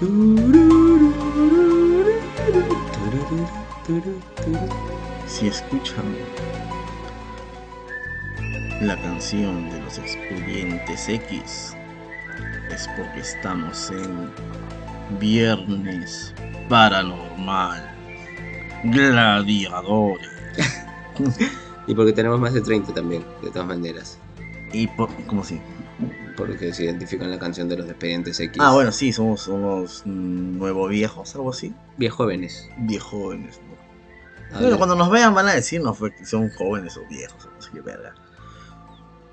Si escuchan la canción de los expedientes X, es porque estamos en Viernes Paranormal. Gladiadores. y porque tenemos más de 30 también, de todas maneras. ¿Y por, cómo así? Porque se identifica en la canción de los expedientes X. Ah, bueno, sí, somos unos nuevo viejos, algo así. Viejóvenes. Viejóvenes. ¿no? Bueno, cuando nos vean van a decirnos que son jóvenes o viejos, no sé qué verga.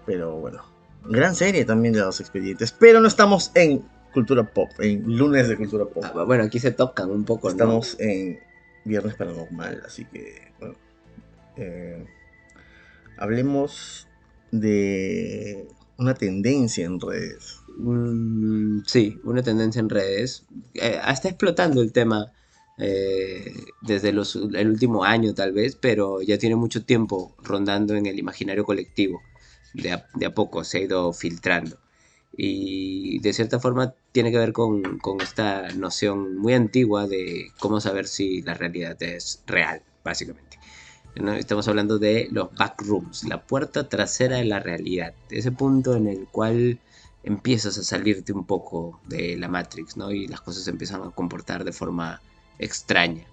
Pero bueno, gran serie también de los expedientes. Pero no estamos en cultura pop, en lunes de cultura pop. Ah, bueno, aquí se tocan un poco. Estamos en viernes paranormal, así que bueno. Eh, hablemos de una tendencia en redes. Mm, sí, una tendencia en redes. Eh, está explotando el tema eh, desde los, el último año tal vez, pero ya tiene mucho tiempo rondando en el imaginario colectivo. De a, de a poco se ha ido filtrando. Y de cierta forma tiene que ver con, con esta noción muy antigua de cómo saber si la realidad es real, básicamente. Estamos hablando de los backrooms, la puerta trasera de la realidad, ese punto en el cual empiezas a salirte un poco de la Matrix, ¿no? Y las cosas se empiezan a comportar de forma extraña.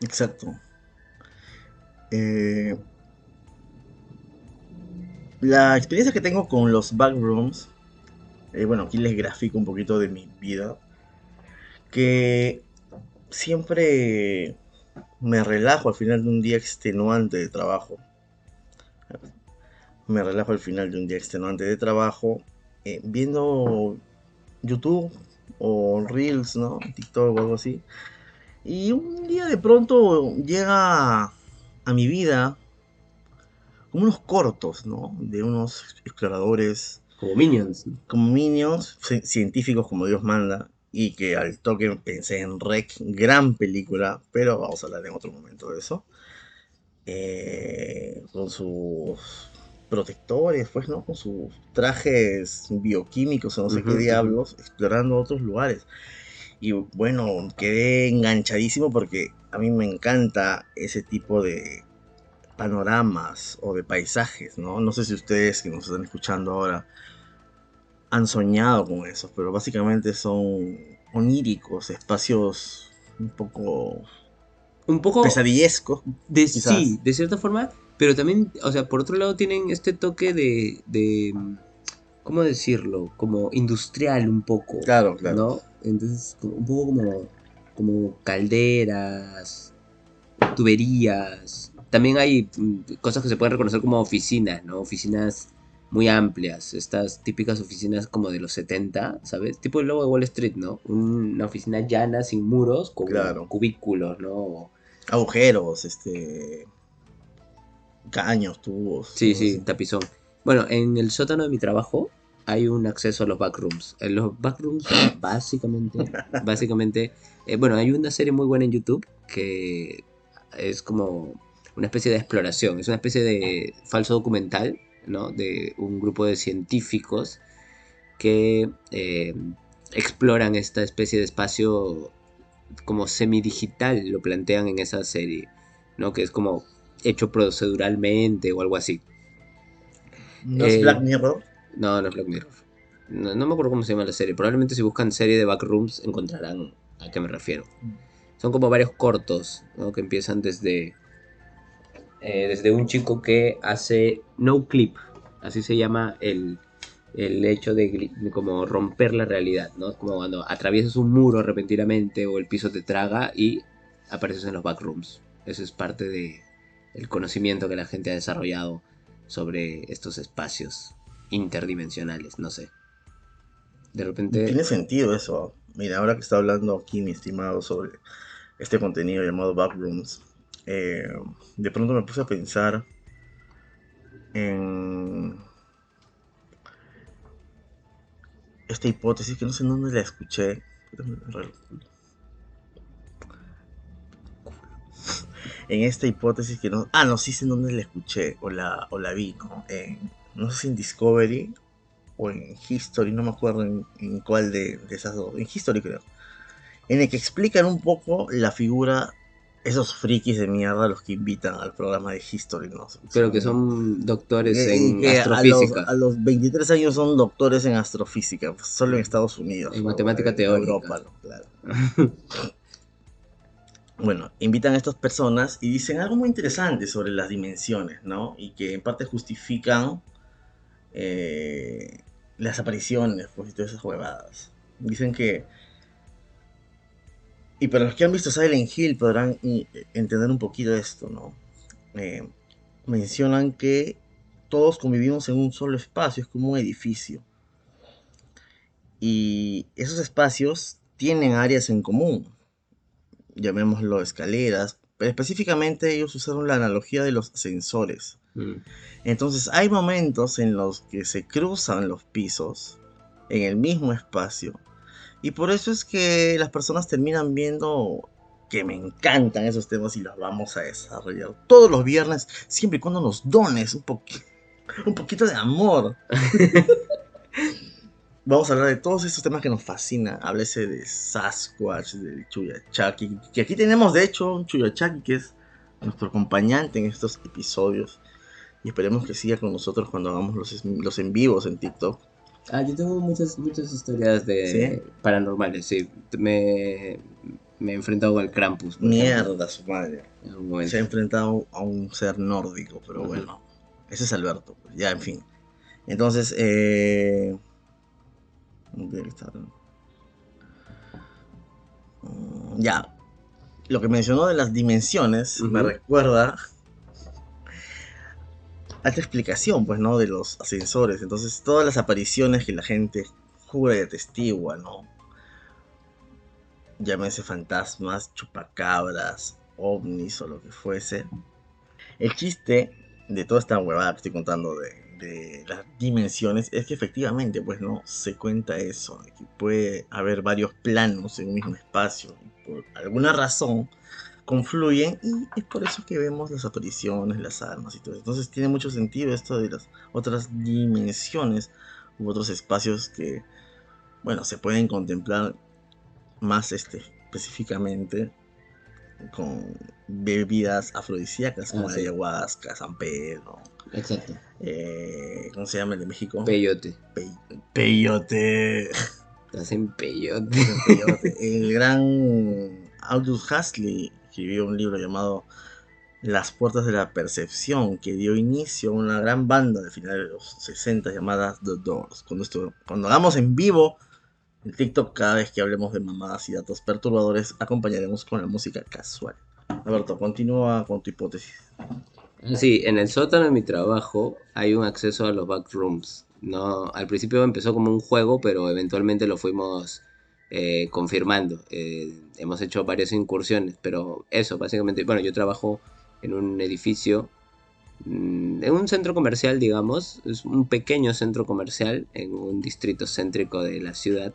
Exacto. Eh, la experiencia que tengo con los backrooms, eh, bueno, aquí les grafico un poquito de mi vida, que siempre me relajo al final de un día extenuante de trabajo. Me relajo al final de un día extenuante de trabajo eh, viendo YouTube o Reels, ¿no? TikTok o algo así. Y un día de pronto llega a mi vida como unos cortos, ¿no? De unos exploradores. Como minions. Como minions, científicos como Dios manda y que al toque pensé en Rec, gran película, pero vamos a hablar en otro momento de eso. Eh, con sus protectores, pues, ¿no? Con sus trajes bioquímicos o no sé qué diablos, explorando otros lugares. Y bueno, quedé enganchadísimo porque a mí me encanta ese tipo de panoramas o de paisajes, ¿no? No sé si ustedes que nos están escuchando ahora han soñado con eso, pero básicamente son oníricos, espacios un poco un poco pesadillescos. De, sí, de cierta forma, pero también, o sea, por otro lado tienen este toque de, de ¿cómo decirlo? Como industrial un poco. Claro, claro. ¿no? Entonces, un poco como, como calderas, tuberías. También hay mm, cosas que se pueden reconocer como oficinas, ¿no? Oficinas muy amplias, estas típicas oficinas como de los 70, ¿sabes? Tipo el logo de Wall Street, ¿no? Una oficina llana, sin muros, con cubículos, ¿no? Agujeros, este... Caños, tubos. Sí, sí, tapizón. Bueno, en el sótano de mi trabajo hay un acceso a los backrooms. En los backrooms, básicamente, básicamente, eh, bueno, hay una serie muy buena en YouTube que es como una especie de exploración, es una especie de falso documental de un grupo de científicos que eh, exploran esta especie de espacio como semidigital, lo plantean en esa serie, ¿no? que es como hecho proceduralmente o algo así. ¿No es Black eh, Mirror? No, no es Black Mirror. No, me acuerdo cómo se llama la serie. Probablemente si buscan serie de Backrooms encontrarán a qué me refiero. Mm. Son como varios cortos, Que empiezan desde eh, desde un chico que hace no clip, así se llama el, hecho de, como romper la realidad, ¿no? Como cuando atraviesas un muro repentinamente o el piso te traga y apareces en los backrooms. Eso es parte de el conocimiento que la gente ha desarrollado sobre estos espacios interdimensionales, no sé. De repente... Tiene sentido eso. Mira, ahora que está hablando aquí mi estimado sobre este contenido llamado Backrooms, eh, de pronto me puse a pensar en esta hipótesis que no sé en dónde la escuché. En esta hipótesis que no. Ah, no, sí sé en dónde la escuché o la, o la vi, ¿no? no sé si en Discovery o en History, no me acuerdo en, en cuál de esas dos, en History creo, en el que explican un poco la figura esos frikis de mierda los que invitan al programa de History, ¿no? Pero que son doctores Eh, en astrofísica. A los, a los 23 años son doctores en astrofísica, pues, solo en Estados Unidos. En ¿no? matemática En teórica. Europa, ¿no? Claro. bueno, invitan a estas personas y dicen algo muy interesante sobre las dimensiones, ¿no? Y que en parte justifican eh, las apariciones, pues, y todas esas huevadas. Dicen que y para los que han visto Silent Hill podrán y, entender un poquito esto, ¿no? Eh, mencionan que todos convivimos en un solo espacio, es como un edificio. Y esos espacios tienen áreas en común, llamémoslo escaleras, pero específicamente ellos usaron la analogía de los ascensores. Mm. Entonces hay momentos en los que se cruzan los pisos en el mismo espacio. Y por eso es que las personas terminan viendo que me encantan esos temas y los vamos a desarrollar todos los viernes, siempre y cuando nos dones un, poqui- un poquito de amor. vamos a hablar de todos estos temas que nos fascinan. Háblese de Sasquatch, del Chuyachaki, que aquí tenemos de hecho un Chuyachaki que es nuestro acompañante en estos episodios. Y esperemos que siga con nosotros cuando hagamos los, los en vivos en TikTok. Ah, yo tengo muchas, muchas historias de ¿Sí? paranormales, sí. Me, me he enfrentado al Krampus. Mierda, su madre. en. Se ha enfrentado a un ser nórdico, pero bueno. Ese es Alberto. pues, Ya, en fin. Entonces, eh... Mm, Ya. Lo que mencionó de las dimensiones me recuerda a esta explicación, pues, ¿no? De los ascensores. Entonces, todas las apariciones que la gente jura y atestigua, ¿no? Llámese fantasmas, chupacabras, ovnis o lo que fuese. El chiste de toda esta huevada que estoy contando de, de las dimensiones es que efectivamente, pues, ¿no? Se cuenta eso, que puede haber varios planos en un mismo espacio. Por alguna razón confluyen y es por eso que vemos las apariciones, las armas y todo eso. Entonces tiene mucho sentido esto de las otras dimensiones u otros espacios que, bueno, se pueden contemplar más este, específicamente con bebidas afrodisíacas como Ah, la sí. ayahuasca, San Pedro, Exacto. eh, ¿cómo se llama el de México? Peyote. Pe- peyote. Hacen peyote. Peyote. El gran Aldous Huxley escribió un libro llamado Las puertas de la percepción que dio inicio a una gran banda de finales de los 60 llamada The Doors. Cuando, esto, cuando hagamos en vivo en TikTok, cada vez que hablemos de mamadas y datos perturbadores, acompañaremos con la música casual. Alberto, continúa con tu hipótesis. Sí, en el sótano de mi trabajo hay un acceso a los backrooms. No, al principio empezó como un juego, pero eventualmente lo fuimos eh, confirmando. Eh, hemos hecho varias incursiones, pero eso, básicamente, bueno, yo trabajo en un edificio, mm, en un centro comercial, digamos, es un pequeño centro comercial en un distrito céntrico de la ciudad.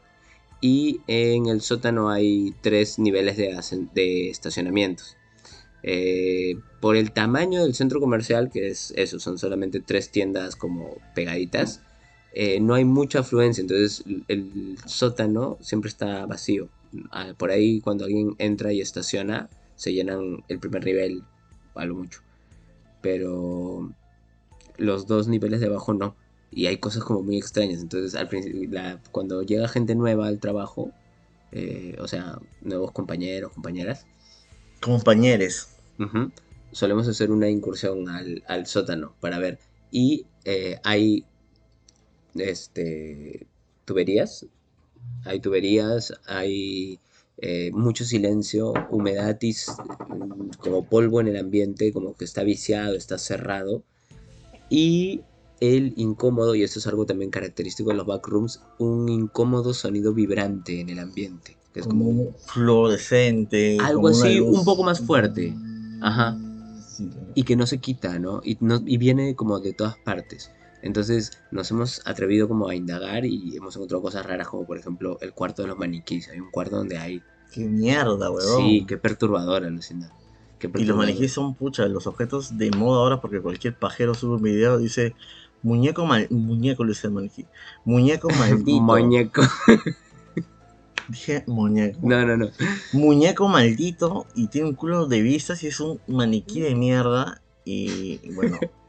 Y en el sótano hay tres niveles de, estacionamientos. Eh, por el tamaño del centro comercial, que es eso, son solamente tres tiendas como pegaditas, eh, no hay mucha afluencia, entonces el, sótano siempre está vacío. Ah, Por ahí cuando alguien entra y estaciona, se llenan el primer nivel, a lo mucho. Pero los dos niveles de abajo no. Y hay cosas como muy extrañas. Entonces, al principio, la- cuando llega gente nueva al trabajo, eh, o sea, nuevos compañeros, compañeras, Compañeros. Solemos hacer una incursión al, al sótano para ver. Y eh, hay este, tuberías. Hay tuberías, hay eh, mucho silencio, humedad mm, como polvo en el ambiente, como que está viciado, está cerrado. Y el incómodo, y esto es algo también característico de los backrooms, un incómodo sonido vibrante en el ambiente. Que es como como un fluorescente. Algo así, un poco más fuerte. Ajá. Sí, claro. y que no se quita, ¿no? Y, no, y viene como de todas partes. Entonces nos hemos atrevido como a indagar y hemos encontrado cosas raras como por ejemplo el cuarto de los maniquís. Hay un cuarto donde hay... Qué mierda, weón. Sí, qué perturbador, alucina. Qué Y los maniquíes son, pucha, los objetos de moda ahora porque cualquier pajero sube un video y dice Muñeco mal, muñeco le dice el maniquí. Muñeco maldito. Muñeco. Dije muñeco. No, no, no. Muñeco maldito y tiene un culo de vistas y es un maniquí de mierda. Y bueno,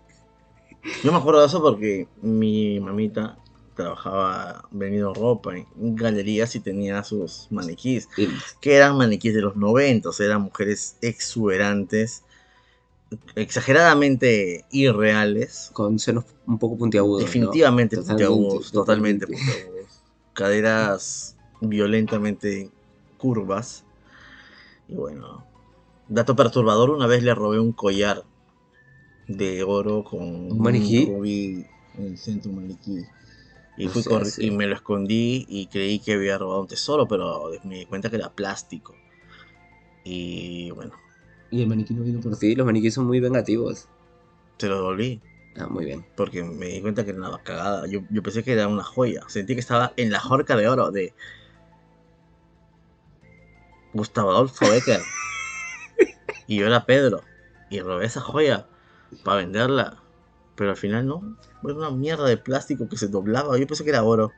yo me acuerdo de eso porque mi mamita trabajaba vendiendo ropa en galerías y tenía sus maniquís, que eran maniquís de los 90, eran mujeres exuberantes, exageradamente irreales, Con senos un poco puntiagudos. definitivamente puntiagudos, totalmente totalmente. puntiagudos, caderas violentamente curvas. Y bueno, dato perturbador, una vez le robé un collar de oro con ¿Un maniquí? rubí en el centro un maniquí. Y, fui sea, sí. y me lo escondí y creí que había robado un tesoro, pero me di cuenta que era plástico. Y bueno, Y el maniquí no vino por ti. Los maniquíes son muy vengativos. se lo devolví. Ah, muy bien. Porque me di cuenta que era una cagada. Yo, yo pensé que era una joya. Sentí que estaba en la horca de oro de Gustavo Adolfo Becker. y yo era Pedro. Y robé esa joya para venderla. Pero al final no. Fue una mierda de plástico que se doblaba. Yo pensé que era oro.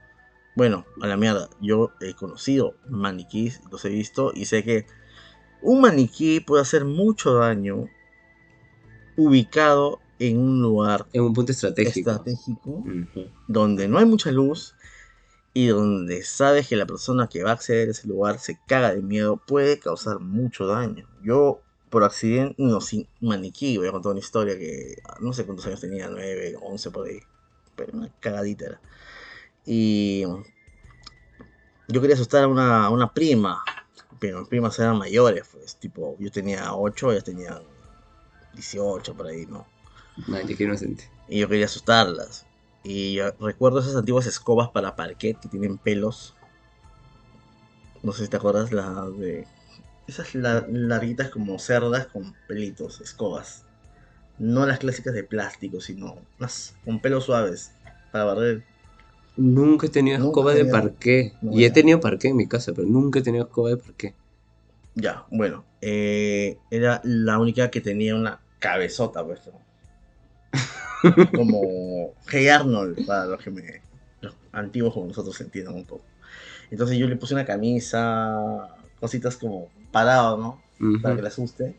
Bueno, a la mierda. Yo he conocido maniquís, los he visto y sé que un maniquí puede hacer mucho daño ubicado en un lugar En un punto estratégico. estratégico donde no hay mucha luz y donde sabes que la persona que va a acceder a ese lugar se caga de miedo, puede causar mucho daño. Yo, por accidente, no, sin maniquí, voy a contar una historia que no sé cuántos años tenía, 9, 11 por ahí, pero una cagadita era. Y yo quería asustar a una, a una prima, pero mis primas eran mayores, pues, tipo, yo tenía 8, ellas tenían 18 por ahí, ¿no? Man, qué inocente. y yo quería asustarlas. Y yo recuerdo esas antiguas escobas para parquet que tienen pelos. No sé si te acuerdas, las de. Esas la- larguitas como cerdas con pelitos, escobas. No las clásicas de plástico, sino unas con pelos suaves para barrer. Nunca he tenido Nunca escoba he de parqué. No, y he tenido parqué en mi casa, pero nunca he tenido escoba de parqué. Ya, bueno. eh, era la única que tenía una cabezota, pues. como Hey Arnold, para los que me. los antiguos como nosotros entiendan un poco. Entonces yo le puse una camisa, cositas como parado, ¿no? Para que la asuste.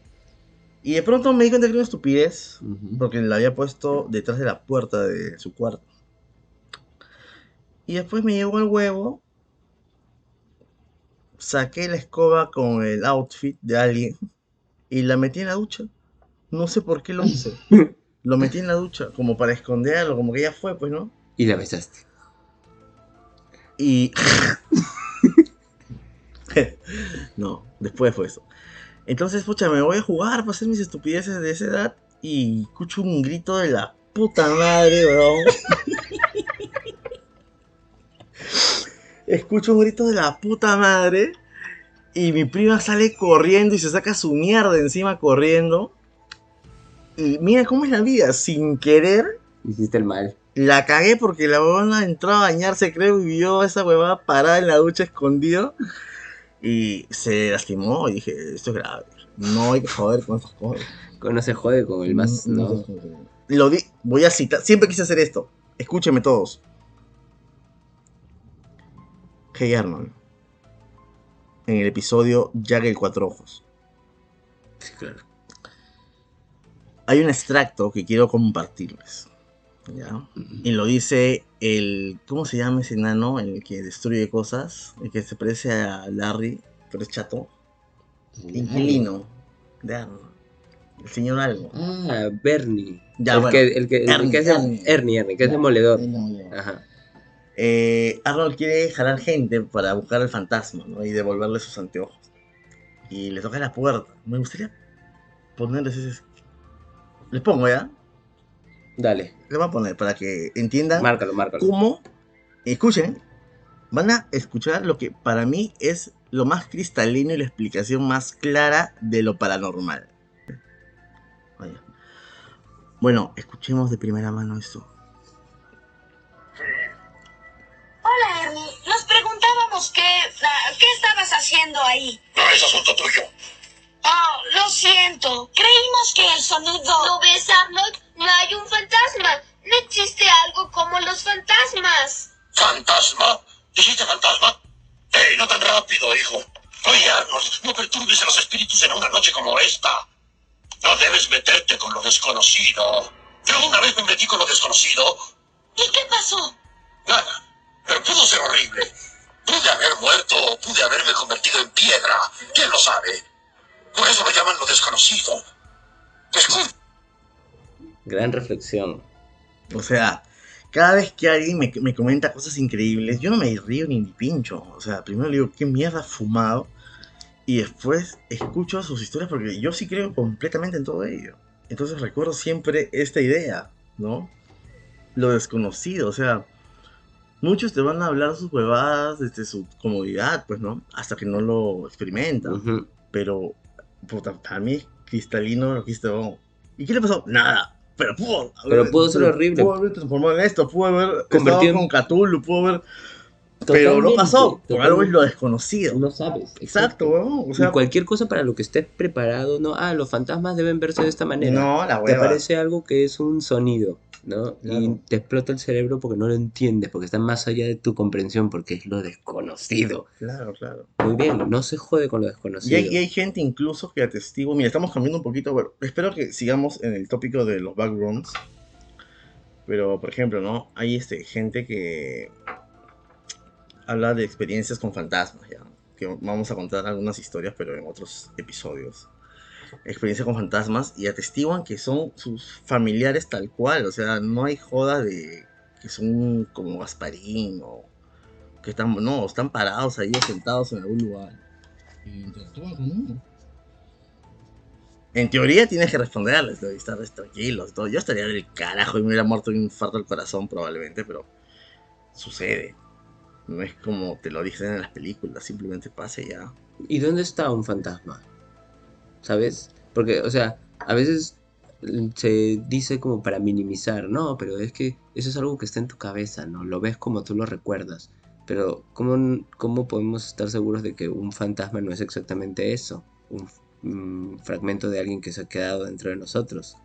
Y de pronto me di cuenta que era una estupidez, porque la había puesto detrás de la puerta de su cuarto. Y después me llegó el huevo, saqué la escoba con el outfit de alguien y la metí en la ducha. No sé por qué lo hice. Lo metí en la ducha, como para esconderlo, como que ya fue, pues, ¿no? Y la besaste. Y. no, después fue eso. Entonces, pucha, me voy a jugar para hacer mis estupideces de esa edad y escucho un grito de la puta madre, weón. escucho un grito de la puta madre y mi prima sale corriendo y se saca su mierda encima corriendo. Y mira cómo es la vida, sin querer Hiciste el mal. la cagué porque la huevona entró a bañarse, creo, y vio a esa huevada parada en la ducha escondido. Y se lastimó y dije, esto es grave. No hay que joder con estas cosas. No se jode con el más. No, No. Lo di, voy a citar, siempre quise hacer esto. Escúcheme todos. Hey Arnold. En el episodio Jack el Cuatro Ojos. Sí, claro. Hay un extracto que quiero compartirles. ¿Ya? Y lo dice el. ¿Cómo se llama ese enano? El que destruye cosas. El que se parece a Larry, pero es chato. Inquilino de Arnold. El señor algo. Ah, Bernie. Ya, el, bueno. que, el, que, el Ernie, que es Ernie. Ernie, Ernie, que es Ya, demoledor. es demoledor. Ajá. Eh, Arnold quiere jalar gente para buscar al fantasma ¿no? y devolverle sus anteojos. Y le toca la puerta. Me gustaría ponerles ese. Les pongo ya. Dale, Les voy a poner para que entiendan márcalo, márcalo. cómo, escuchen, van a escuchar lo que para mí es lo más cristalino y la explicación más clara de lo paranormal. Vaya. Bueno, escuchemos de primera mano esto. Hola, Ernie. Nos preguntábamos qué, ah, qué estabas haciendo ahí. No es asunto tuyo. Oh, lo siento. Creímos que el sonido... ¿Lo ves, Arnold? No hay un fantasma. No existe algo ¿Fantasma? ¿Dijiste fantasma? ¡Ey, no tan rápido, hijo! Oye, Arnold, no perturbes a los espíritus en una noche como esta. No debes meterte con lo desconocido. Yo una vez me metí con lo desconocido. ¿Y qué pasó? Nada. Pero pudo ser horrible. Pude haber muerto o pude haberme convertido en piedra. ¿Quién lo sabe? Por eso lo llaman lo desconocido. Escucha. Gran reflexión. O sea, cada vez que alguien me, me comenta cosas increíbles, yo no me río ni ni pincho. O sea, primero le digo, ¿qué mierda fumado? Y después escucho sus historias porque yo sí creo completamente en todo ello. Entonces recuerdo siempre esta idea, ¿no? Lo desconocido, o sea, muchos te van a hablar sus huevadas desde su comodidad, pues, ¿no? Hasta que no lo experimentan. Ujú. Pero, puta, para mí cristalino lo que. ¿Y qué le pasó? Nada. Pero pudo. Pero pudo ser horrible. Pudo haber transformado en esto, pudo haber Convertido con Cthulhu, pudo haber. Pero no pasó. Por algo es lo desconocido. No sabes. Exacto, weón. O sea, y cualquier cosa para lo que estés preparado, no, ah, los fantasmas deben verse de esta manera. no, la te hueva. parece algo que es un sonido, ¿no? Y te explota el cerebro porque no lo entiendes, porque está más allá de tu comprensión, porque es lo desconocido. Claro, claro. Muy bien, no se jode con lo Y desconocido. hay, y hay gente incluso que atestigua. Mira, estamos cambiando un poquito. Bueno, espero que sigamos en el tópico de los backrooms. Pero, por ejemplo, ¿no? Hay este, gente que habla de experiencias con fantasmas, ¿ya? Que vamos a contar algunas historias, pero en otros episodios. Experiencias con fantasmas y atestiguan que son sus familiares tal cual. O sea, no hay joda de que son como Gasparín o que están, no, están parados ahí sentados en algún lugar. Y. En teoría tienes que responderles, y estar tranquilos. Todo. Yo estaría del carajo y me hubiera muerto de un infarto al corazón probablemente, pero sucede. No es como te lo dicen en las películas, simplemente pasa ya. ¿Y dónde está un fantasma? ¿Sabes? Porque, o sea, a veces mm, se dice como para minimizar, no, pero es que eso es algo que está en tu cabeza, ¿no? Lo ves como tú lo recuerdas. Pero, ¿cómo, cómo podemos estar seguros de que un fantasma no es exactamente eso? Un, un fragmento de alguien que se ha quedado dentro de nosotros.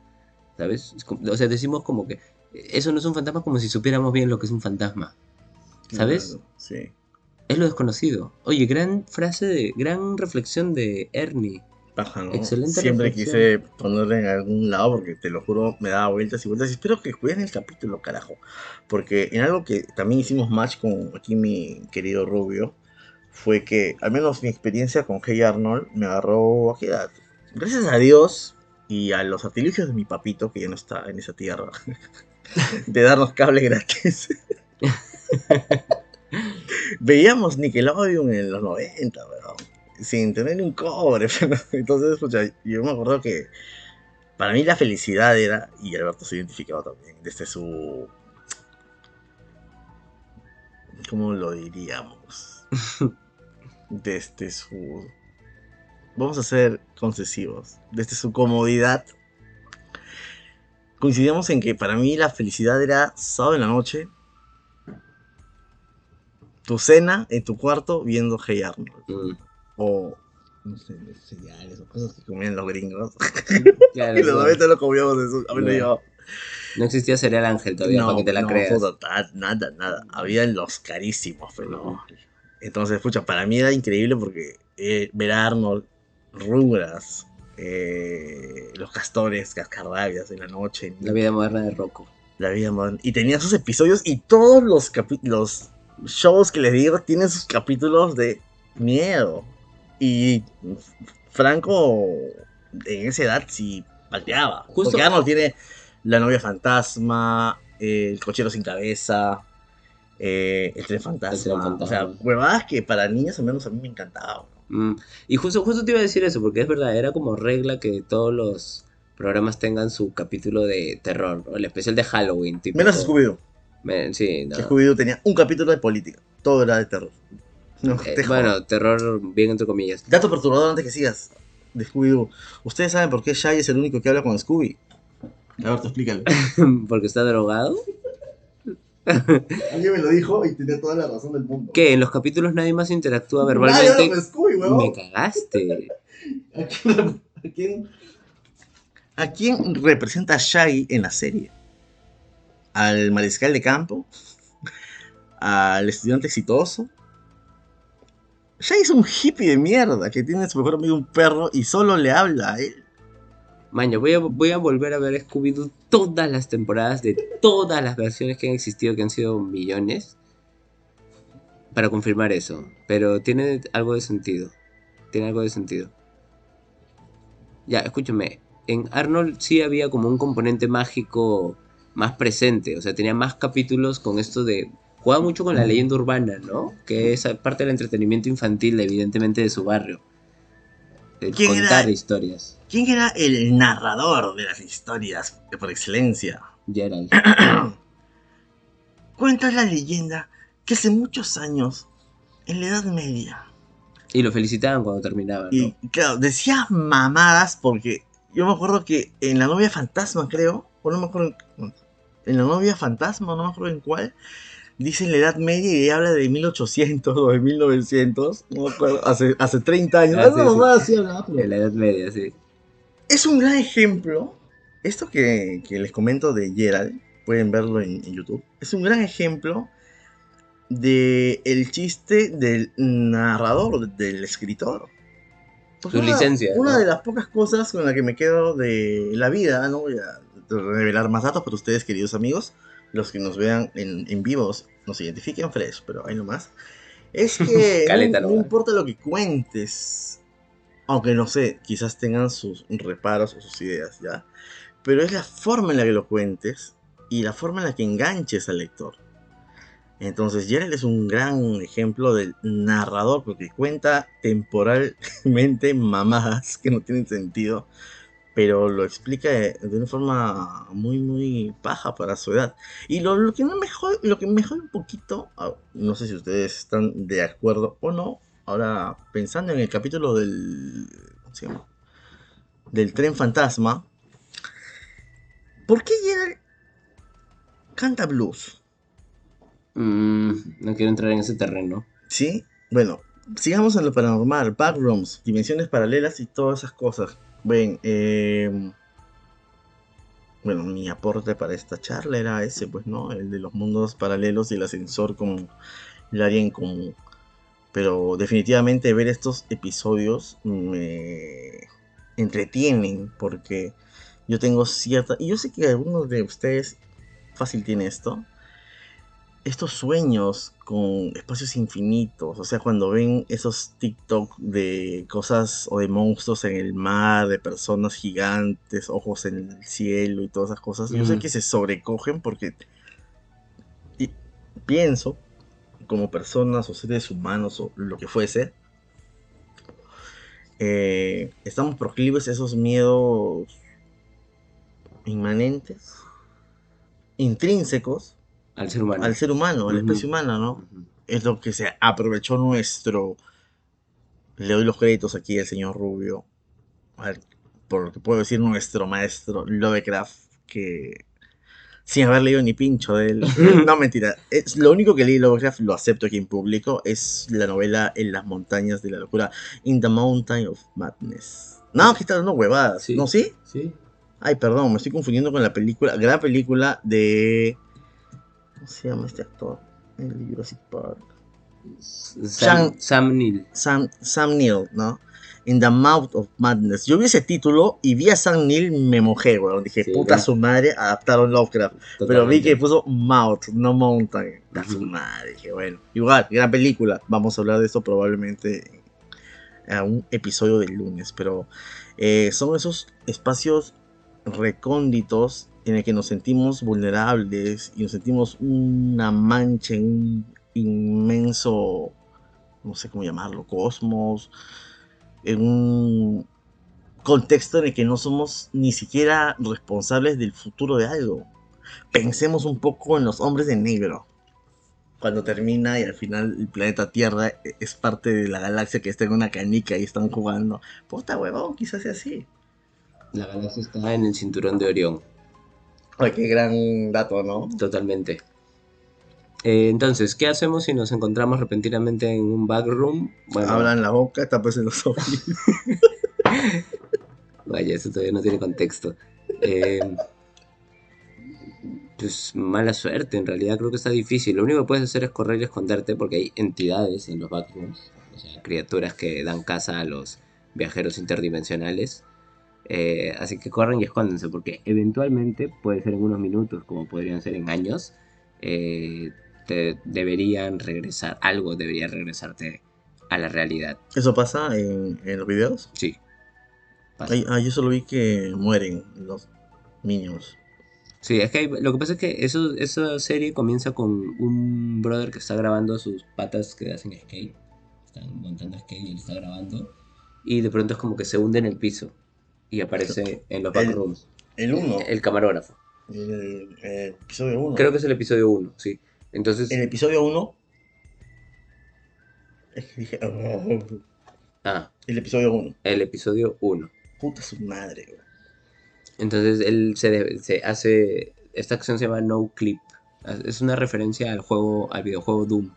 ¿Sabes? Como- o sea, decimos como que eso no es un fantasma como si supiéramos bien lo que es un fantasma. ¿Sabes? Claro, Sí. Es lo desconocido. Oye, gran frase de, gran reflexión de Ernie. Paja, ¿no? Excelente Siempre reflexión. quise ponerle en algún lado porque te lo juro, me daba vueltas y vueltas. Y espero que jueguen el capítulo, carajo. Porque en algo que también hicimos match con aquí mi querido Rubio fue que, al menos mi experiencia con Hey Arnold me agarró a qué edad. Gracias a Dios y a los artilugios de mi papito, que ya no está en esa tierra, de darnos cable gratis. Veíamos Nickelodeon en los 90, weón sin tener ni un cobre. Entonces, pucha, yo me acuerdo que para mí la felicidad era, y Alberto se ha identificado también, desde su... ¿Cómo lo diríamos? Desde su... Vamos a ser concesivos. Desde su comodidad. Coincidíamos en que para mí la felicidad era sábado en la noche. Tu cena en tu cuarto viendo Hey Arnold Mm, o no sé, cereales o cosas que comían los gringos. claro, y los no, 90 lo comíamos eso. A ver, No. yo. no existía cereal ángel todavía No, para que te la no, creas. nada, nada. Habían los carísimos, pero. Entonces, pucha, para mí era increíble porque eh, ver a Arnold, Rugrats, eh, los castores, cascarrabias en la noche, La vida moderna de Rocco. la vida moderna. Y tenía sus episodios y todos los, los shows que les digo tienen sus capítulos de miedo. Y Franco en esa edad sí palteaba. Justo- Porque Arnold tiene la novia fantasma, el cochero sin cabeza, eh, el tren fantasma. El tren fantasma. O sea, huevadas que para niños al menos a mí me encantaban. Mm, Y justo, justo te iba a decir eso, porque es verdad, era como regla que todos los programas tengan su capítulo de terror, o el especial de Halloween. Tipo, Menos Scooby-Doo. Sí, no. que Scooby-Doo tenía un capítulo de política. Todo era de terror. No, Eh, te bueno, terror bien entre comillas. Dato perturbador antes que sigas de Scooby-Doo. ¿Ustedes saben por qué Shaggy es el único que habla con Scooby? A ver, tú explícale. porque está drogado. Alguien me lo dijo y tenía toda la razón del mundo. Que en los capítulos nadie más interactúa Nadie habla verbalmente. con Scooby, Me huevón. cagaste. ¿A quién, a quién- a quién representa a Shaggy en la serie? ¿Al mariscal de campo? al estudiante exitoso. Shaggy es un hippie de mierda que tiene a su mejor amigo un perro y solo le habla a él. Maña, voy a, voy a volver a ver Scooby-Doo todas las temporadas de todas las versiones que han existido, que han sido millones, para confirmar eso. Pero tiene algo de sentido. Tiene algo de sentido. Ya, escúchame. En Arnold sí había como un componente mágico más presente. O sea, tenía más capítulos con esto de. Juega mucho con la leyenda urbana, ¿no? Que es parte del entretenimiento infantil, evidentemente, de su barrio. El ¿Quién era? contar historias. ¿Quién era el narrador de las historias por excelencia? Gerald. Cuenta la leyenda que hace muchos años, en la Edad Media, Y lo felicitaban cuando terminaban, ¿no? y claro, decía mamadas porque yo me acuerdo que en La novia fantasma, creo, o no me acuerdo, en- en La novia fantasma, no me acuerdo en cuál, dice la Edad Media y habla de 1800 o de 1900, no me acuerdo, hace, hace 30 años. Ah, sí, sí. mamada sí hablaba, pero- la Edad Media, sí. Es un gran ejemplo. Esto que, que les comento de Gerald, pueden verlo en, en YouTube. Es un gran ejemplo de el chiste del narrador, del escritor. Porque Su una, licencia, Una ¿no? de las pocas cosas con la que me quedo de la vida, no voy a revelar más datos, pero ustedes, queridos amigos, los que nos vean en, en vivos, nos identifiquen fresh, pero ahí nomás. Es que Caleta no, importa lo que cuentes, aunque no sé, quizás tengan sus reparos o sus ideas, ¿ya? Pero es la forma en la que lo cuentes y la forma en la que enganches al lector. Entonces, Gerald es un gran ejemplo del narrador porque cuenta temporalmente mamadas que no tienen sentido, pero lo explica de, de una forma muy, muy paja para su edad. Y lo, lo que no me jode, lo que me jode un poquito, ah, no sé si ustedes están de acuerdo o no, ahora pensando en el capítulo del, ¿cómo se llama? del tren fantasma, ¿por qué Gerald canta blues? Mm, no quiero entrar en ese terreno. ¿Sí? Bueno, sigamos en lo paranormal, backrooms, dimensiones paralelas y todas esas cosas. Eh, bueno, mi aporte para esta charla era ese, pues, ¿no? El de los mundos paralelos y el ascensor como el área en común. Pero definitivamente ver estos episodios me entretienen porque yo tengo cierta... Y yo sé que algunos de ustedes fácil tiene esto. Estos sueños con espacios infinitos, o sea, cuando ven esos TikTok de cosas o de monstruos en el mar, de personas gigantes, ojos en el cielo y todas esas cosas, yo sé que se sobrecogen porque y pienso como personas o seres humanos o lo que fuese, eh, estamos proclives a esos miedos inmanentes, intrínsecos Al ser humano. al ser humano, a la especie humana, ¿no? Es lo que se aprovechó nuestro. Le doy los créditos aquí al señor Rubio, al- por lo que puedo decir, nuestro maestro Lovecraft, que sin haber leído ni pincho de él. no, mentira. Es, lo único que leí Lovecraft, lo acepto aquí en público, es la novela En las montañas de la locura, In the Mountain of Madness. No, que está dando huevadas. Sí. ¿No, sí? Sí. Ay, perdón, me estoy confundiendo con la película, gran película de... ¿Cómo se llama este actor? El de Jurassic Park. Sam, Sam- Sam Neill. Sam, Sam Neill, ¿no? In the Mouth of Madness. Yo vi ese título y vi a Sam Neill, me mojé, weón. Dije, Sí, puta ¿no? su madre, adaptaron Lovecraft. Pero vi que puso Mouth, no Mountain. A su madre, dije, bueno. Igual, gran película. Vamos a hablar de eso probablemente en un episodio del lunes. Pero eh, son esos espacios recónditos en el que nos sentimos vulnerables y nos sentimos una mancha en un inmenso, no sé cómo llamarlo, cosmos, en un contexto en el que no somos ni siquiera responsables del futuro de algo. Pensemos un poco en los hombres de negro. Cuando termina y al final el planeta Tierra es parte de la galaxia que está en una canica y están jugando. Puta huevón, quizás sea así. La galaxia está en el cinturón de Orión. Ay, qué gran dato, ¿no? Totalmente. Eh, entonces, ¿qué hacemos si nos encontramos repentinamente en un backroom? Bueno, Hablan la boca, tapas en los ojos. vaya, eso todavía no tiene contexto. Eh, Pues mala suerte, en realidad creo que está difícil. Lo único que puedes hacer es correr y esconderte porque hay entidades en los backrooms, o sea, criaturas que dan caza a los viajeros interdimensionales. Eh, así que corren y escóndense porque eventualmente, puede ser en unos minutos, como podrían ser en años, eh, te deberían regresar, algo debería regresarte a la realidad. ¿Eso pasa en, en los videos? Sí. Ay, ah, yo solo vi que mueren los niños. Sí, es que hay- lo que pasa es que eso, esa serie comienza con un brother que está grabando sus patas que hacen skate. Están montando skate y él está grabando. Y de pronto es como que se hunde en el piso. Y aparece en los backrooms. El 1. El camarógrafo. El, el episodio 1. Creo que es el episodio 1, sí. Entonces, El episodio 1. Es que dije. oh, ah, el episodio 1. el episodio 1. Puta su madre, güey. Entonces él se, de- se hace. Esta acción se llama No Clip. Es una referencia al juego, al videojuego Doom.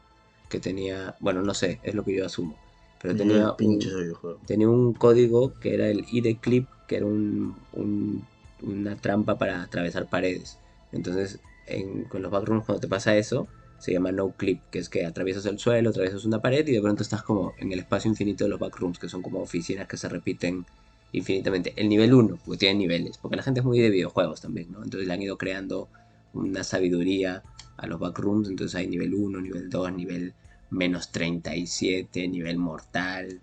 Que tenía. Bueno, no sé, es lo que yo asumo. Pero tenía un, videojuego. tenía un código que era el ID Clip, que era un, un- una trampa para atravesar paredes. Entonces, en- con los backrooms, cuando te pasa eso, se llama no clip, que es que atraviesas el suelo, atraviesas una pared y de pronto estás como en el espacio infinito de los backrooms, que son como oficinas que se repiten infinitamente. El nivel 1, porque tiene niveles, porque la gente es muy de videojuegos también, ¿no? Entonces le han ido creando una sabiduría a los backrooms, entonces hay nivel 1, nivel 2, nivel menos 37, nivel mortal,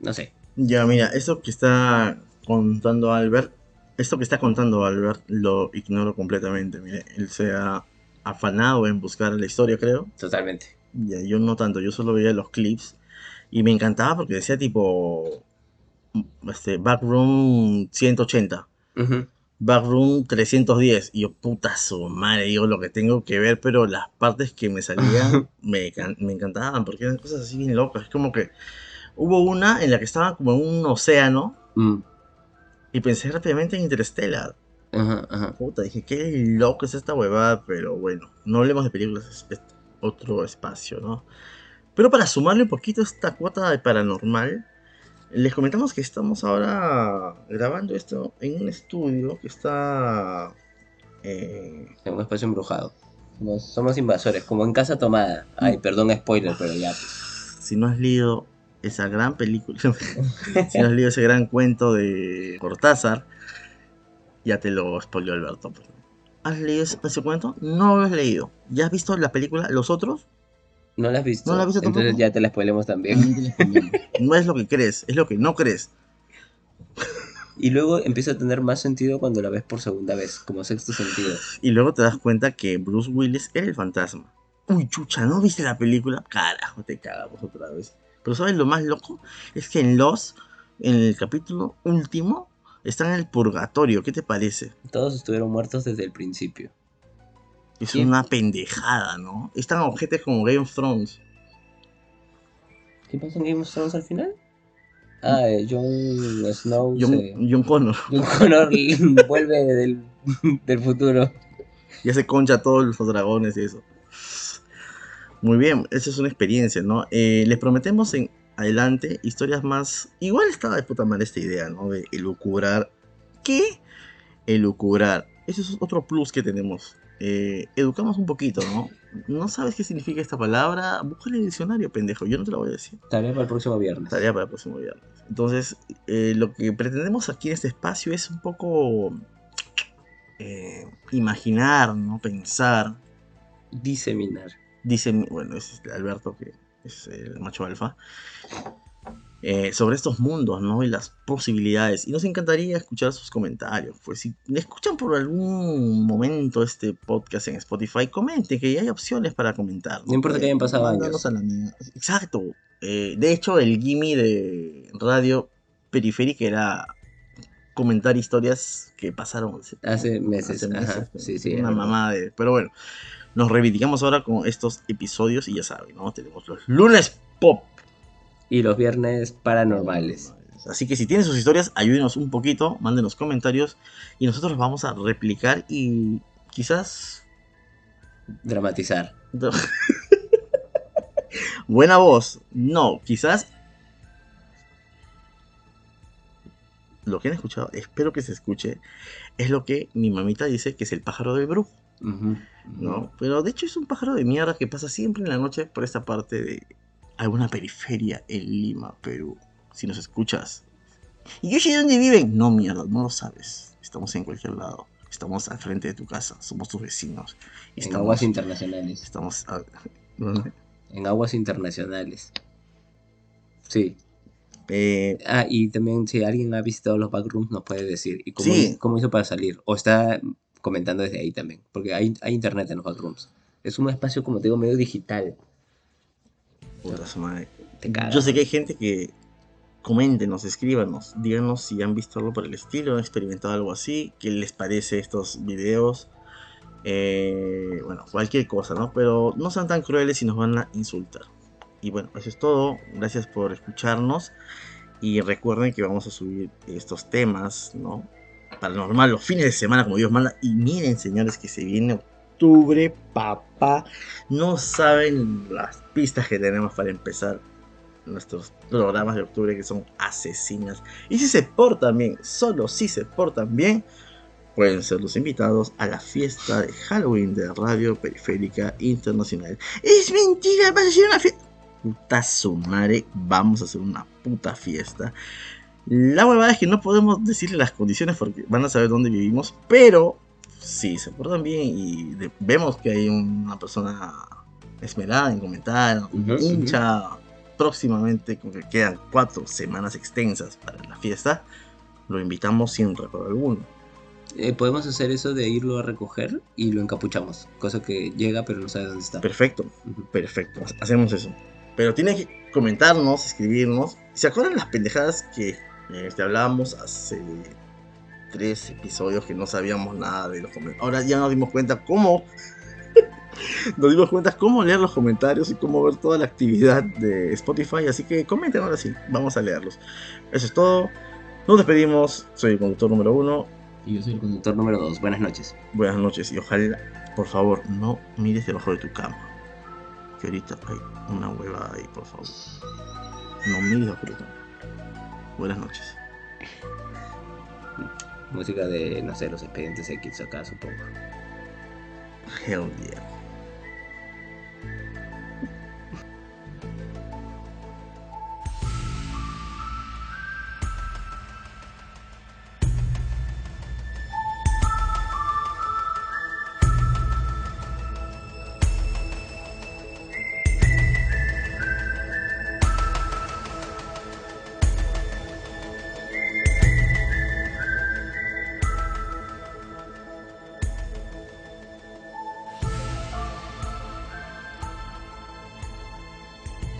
no sé. Ya, mira, esto que está contando Albert, esto que está contando Albert lo ignoro completamente. Mire, él se ha afanado en buscar la historia, creo. Totalmente. Ya, yo no tanto, yo solo veía los clips y me encantaba porque decía tipo este backroom 180, Ujú. Backroom 310 y yo puta su madre, digo lo que tengo que ver, pero las partes que me salían me, me encantaban porque eran cosas así bien locas, es como que hubo una en la que estaba como en un océano Mm. y pensé rápidamente en Interstellar. Ajá, ajá. Puta, dije, qué loco es esta huevada, pero bueno, no hablemos de películas, es otro espacio, ¿no? Pero para sumarle un poquito esta cuota de paranormal, les comentamos que estamos ahora grabando esto en un estudio que está... eh, En un espacio embrujado. Somos, somos invasores, como en casa tomada. Ay, perdón, spoiler, pero ya. pues. si no has leído esa gran película, si no has leído ese gran cuento de Cortázar, ya te lo spoileó Alberto. pues. ¿Has leído ese, ese cuento? No lo has leído. ¿Ya has visto la película Los Otros? ¿No la has visto? ¿No la has visto Entonces tampoco? ya te la spoilemos también. No es lo que crees, es lo que no crees. Y luego empieza a tener más sentido cuando la ves por segunda vez, como sexto sentido. Y luego te das cuenta que Bruce Willis era el fantasma. Uy, chucha, ¿no viste la película? Carajo, te cagamos otra vez. Pero ¿sabes lo más loco? Es que en Los, en el capítulo último, están en el purgatorio. ¿Qué te parece? Todos estuvieron muertos desde el principio. Es una pendejada, ¿no? Están objetos como Game of Thrones. ¿Qué pasa en Game of Thrones al final? Ah, eh, Jon Snow John, se... John Connor Jon Connor vuelve del, del futuro. ya se concha a todos los dragones y eso. Muy bien, esa es una experiencia, ¿no? Eh, les prometemos en adelante historias más. Igual estaba de puta madre esta idea, ¿no? De elucubrar. ¿Qué? Elucubrar. Ese es otro plus que tenemos. Eh, educamos un poquito, ¿no? ¿No sabes qué significa esta palabra? Busca en el diccionario, pendejo. Yo no te lo voy a decir. Tarea para el próximo viernes. Tarea para el próximo viernes. Entonces, eh, lo que pretendemos aquí en este espacio es un poco eh, imaginar, ¿no? Pensar. Diseminar. Dice, bueno, es Alberto, que es el macho alfa. Eh, sobre estos mundos, ¿no? Y las posibilidades. Y nos encantaría escuchar sus comentarios. Pues si escuchan por algún momento este podcast en Spotify, comenten que hay opciones para comentar. No importa que hayan pasado años. a la. Exacto. Eh, de hecho, el gimme de Radio Periférica era comentar historias que pasaron Hace meses, ajá, pues, sí, sí, Una mamada de. Pero bueno, nos reivindicamos ahora con estos episodios y ya saben, ¿no? Tenemos los lunes pop. Y los viernes paranormales. Así que si tienen sus historias, ayúdenos un poquito, mándenos comentarios y nosotros los vamos a replicar y quizás. Dramatizar. Buena voz. No, quizás. Lo que han escuchado, espero que se escuche, es lo que mi mamita dice que es el pájaro del brujo. ¿no? Pero de hecho es un pájaro de mierda que pasa siempre en la noche por esta parte de alguna periferia en Lima, Perú. Si nos escuchas. ¿Y yo sé dónde viven? No, mierda, no lo sabes. Estamos en cualquier lado. Estamos al frente de tu casa. Somos tus vecinos. Y En estamos, aguas internacionales. estamos a-. En aguas internacionales. Sí. Eh, Ah, y también si alguien ha visitado los backrooms nos puede decir. ¿Y cómo, Sí. cómo hizo para salir? O está comentando desde ahí también. Porque hay, hay internet en los backrooms. Es un espacio, como te digo, medio digital. Puta su madre. Te cagas. Yo sé que hay gente que coméntenos, escríbanos, díganos si han visto algo por el estilo, han experimentado algo así, qué les parece estos videos. Eh, bueno, cualquier cosa, ¿no? Pero no sean tan crueles y nos van a insultar. Y bueno, eso es todo. Gracias por escucharnos. Y recuerden que vamos a subir estos temas, ¿no? Paranormal, los fines de semana, como Dios manda. Y miren, señores, que se viene octubre, papá. No saben las pistas que tenemos para empezar nuestros programas de octubre que son asesinas. Y si se portan bien, solo si se portan bien, pueden ser los invitados a la fiesta de Halloween de Radio Periférica Internacional. Es mentira, vas a hacer una fiesta. Puta su madre, vamos a hacer una puta fiesta. La huevada es que no podemos decirle las condiciones porque van a saber dónde vivimos, pero si se portan bien y de- vemos que hay una persona esmerada en comentar, hincha próximamente, con que quedan cuatro semanas extensas para la fiesta, lo invitamos sin recuerdo alguno. Eh, podemos hacer eso de irlo a recoger y lo encapuchamos. Cosa que llega pero no sabe dónde está. Perfecto, perfecto, ha- hacemos eso. Pero tienen que comentarnos, escribirnos. ¿Se acuerdan las pendejadas que eh, te hablábamos hace tres episodios que no sabíamos nada de los comentarios? Ahora ya nos dimos cuenta cómo. nos dimos cuenta cómo leer los comentarios y cómo ver toda la actividad de Spotify. Así que comenten ahora sí, vamos a leerlos. Eso es todo. Nos despedimos. Soy el conductor número uno. Y yo soy el conductor número 2. Buenas noches. Buenas noches y ojalá, por favor, no mires debajo de tu cama. Que ahorita hay una huevada ahí, por favor. No mires debajo de tu cama. Buenas noches. Música de, no sé, los expedientes X acá, supongo. Hell yeah.